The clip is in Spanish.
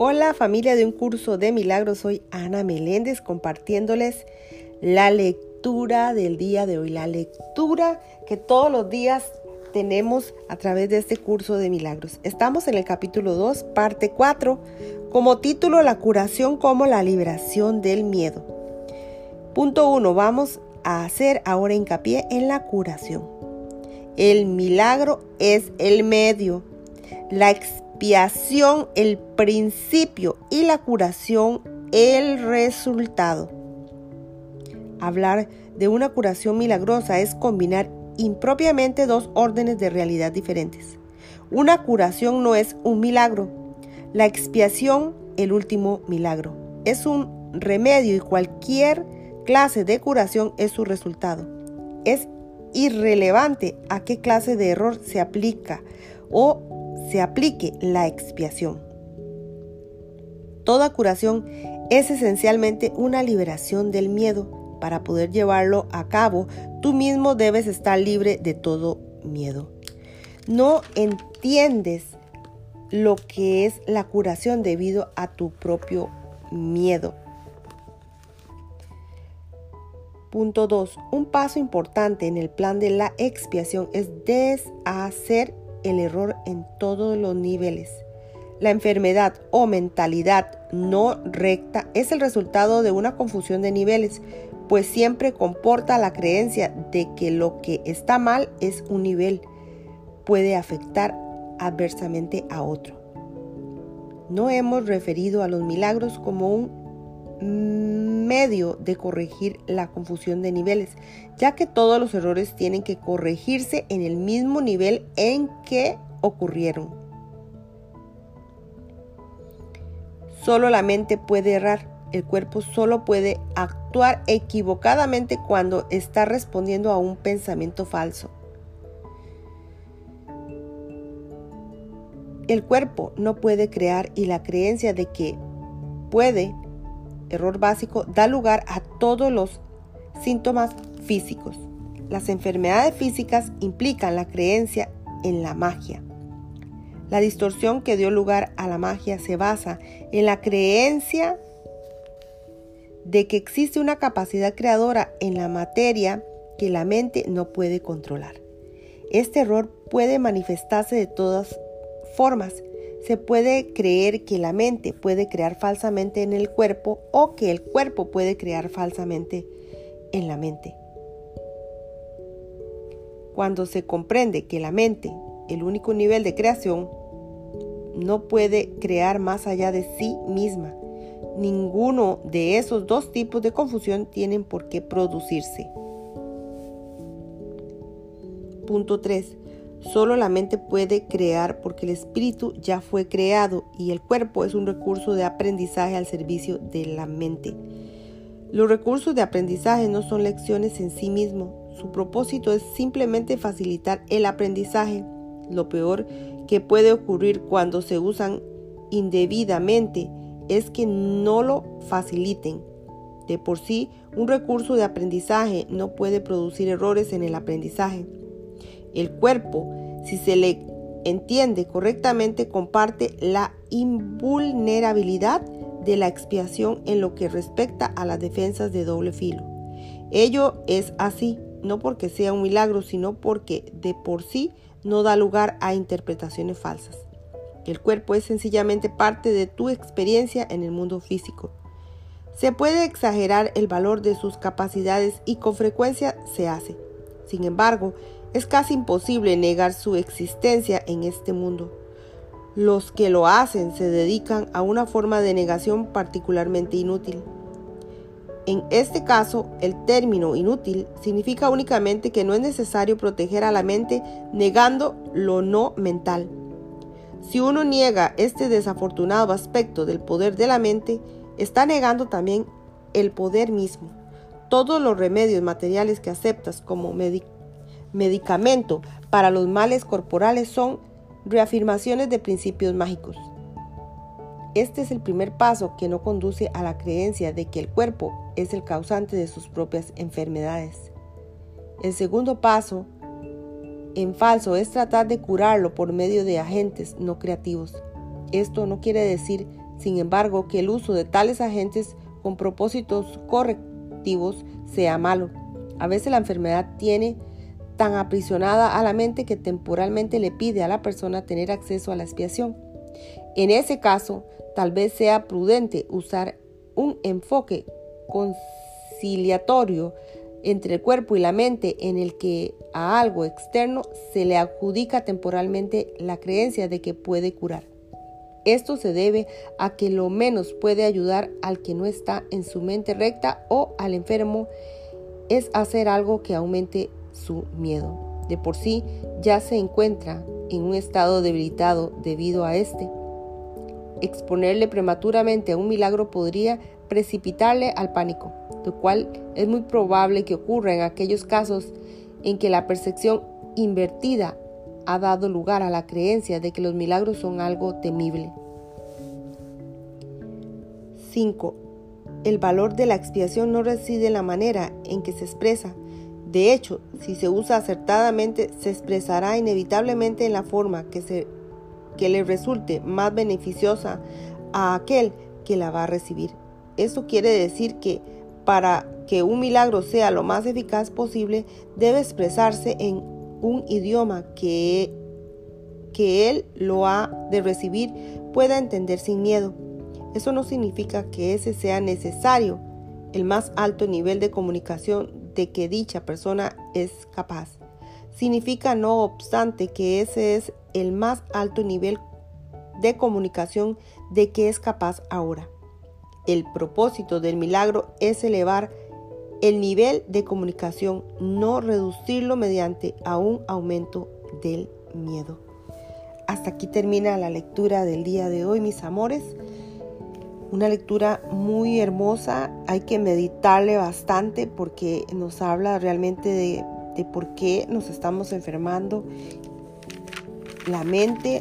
Hola familia de un curso de milagros, soy Ana Meléndez compartiéndoles la lectura del día de hoy, la lectura que todos los días tenemos a través de este curso de milagros. Estamos en el capítulo 2, parte 4, como título La curación como la liberación del miedo. Punto 1, vamos a hacer ahora hincapié en la curación. El milagro es el medio, la experiencia expiación el principio y la curación el resultado. Hablar de una curación milagrosa es combinar impropiamente dos órdenes de realidad diferentes. Una curación no es un milagro. La expiación, el último milagro. Es un remedio y cualquier clase de curación es su resultado. Es irrelevante a qué clase de error se aplica o se aplique la expiación. Toda curación es esencialmente una liberación del miedo. Para poder llevarlo a cabo, tú mismo debes estar libre de todo miedo. No entiendes lo que es la curación debido a tu propio miedo. Punto 2. Un paso importante en el plan de la expiación es deshacer el error en todos los niveles. La enfermedad o mentalidad no recta es el resultado de una confusión de niveles, pues siempre comporta la creencia de que lo que está mal es un nivel, puede afectar adversamente a otro. No hemos referido a los milagros como un medio de corregir la confusión de niveles, ya que todos los errores tienen que corregirse en el mismo nivel en que ocurrieron. Solo la mente puede errar, el cuerpo solo puede actuar equivocadamente cuando está respondiendo a un pensamiento falso. El cuerpo no puede crear y la creencia de que puede error básico, da lugar a todos los síntomas físicos. Las enfermedades físicas implican la creencia en la magia. La distorsión que dio lugar a la magia se basa en la creencia de que existe una capacidad creadora en la materia que la mente no puede controlar. Este error puede manifestarse de todas formas se puede creer que la mente puede crear falsamente en el cuerpo o que el cuerpo puede crear falsamente en la mente. Cuando se comprende que la mente, el único nivel de creación, no puede crear más allá de sí misma, ninguno de esos dos tipos de confusión tienen por qué producirse. Punto 3. Solo la mente puede crear porque el espíritu ya fue creado y el cuerpo es un recurso de aprendizaje al servicio de la mente. Los recursos de aprendizaje no son lecciones en sí mismos, su propósito es simplemente facilitar el aprendizaje. Lo peor que puede ocurrir cuando se usan indebidamente es que no lo faciliten. De por sí, un recurso de aprendizaje no puede producir errores en el aprendizaje. El cuerpo, si se le entiende correctamente, comparte la invulnerabilidad de la expiación en lo que respecta a las defensas de doble filo. Ello es así, no porque sea un milagro, sino porque de por sí no da lugar a interpretaciones falsas. El cuerpo es sencillamente parte de tu experiencia en el mundo físico. Se puede exagerar el valor de sus capacidades y con frecuencia se hace. Sin embargo, es casi imposible negar su existencia en este mundo. Los que lo hacen se dedican a una forma de negación particularmente inútil. En este caso, el término inútil significa únicamente que no es necesario proteger a la mente negando lo no mental. Si uno niega este desafortunado aspecto del poder de la mente, está negando también el poder mismo. Todos los remedios materiales que aceptas como medicamentos medicamento para los males corporales son reafirmaciones de principios mágicos. Este es el primer paso que no conduce a la creencia de que el cuerpo es el causante de sus propias enfermedades. El segundo paso en falso es tratar de curarlo por medio de agentes no creativos. Esto no quiere decir sin embargo, que el uso de tales agentes con propósitos correctivos sea malo. A veces la enfermedad tiene tan aprisionada a la mente que temporalmente le pide a la persona tener acceso a la expiación. En ese caso, tal vez sea prudente usar un enfoque conciliatorio entre el cuerpo y la mente en el que a algo externo se le adjudica temporalmente la creencia de que puede curar. Esto se debe a que lo menos puede ayudar al que no está en su mente recta o al enfermo es hacer algo que aumente su miedo. De por sí ya se encuentra en un estado debilitado debido a este. Exponerle prematuramente a un milagro podría precipitarle al pánico, lo cual es muy probable que ocurra en aquellos casos en que la percepción invertida ha dado lugar a la creencia de que los milagros son algo temible. 5. El valor de la expiación no reside en la manera en que se expresa. De hecho, si se usa acertadamente, se expresará inevitablemente en la forma que, se, que le resulte más beneficiosa a aquel que la va a recibir. Esto quiere decir que para que un milagro sea lo más eficaz posible, debe expresarse en un idioma que, que él lo ha de recibir pueda entender sin miedo. Eso no significa que ese sea necesario el más alto nivel de comunicación de que dicha persona es capaz. Significa no obstante que ese es el más alto nivel de comunicación de que es capaz ahora. El propósito del milagro es elevar el nivel de comunicación, no reducirlo mediante a un aumento del miedo. Hasta aquí termina la lectura del día de hoy, mis amores. Una lectura muy hermosa, hay que meditarle bastante porque nos habla realmente de, de por qué nos estamos enfermando. La mente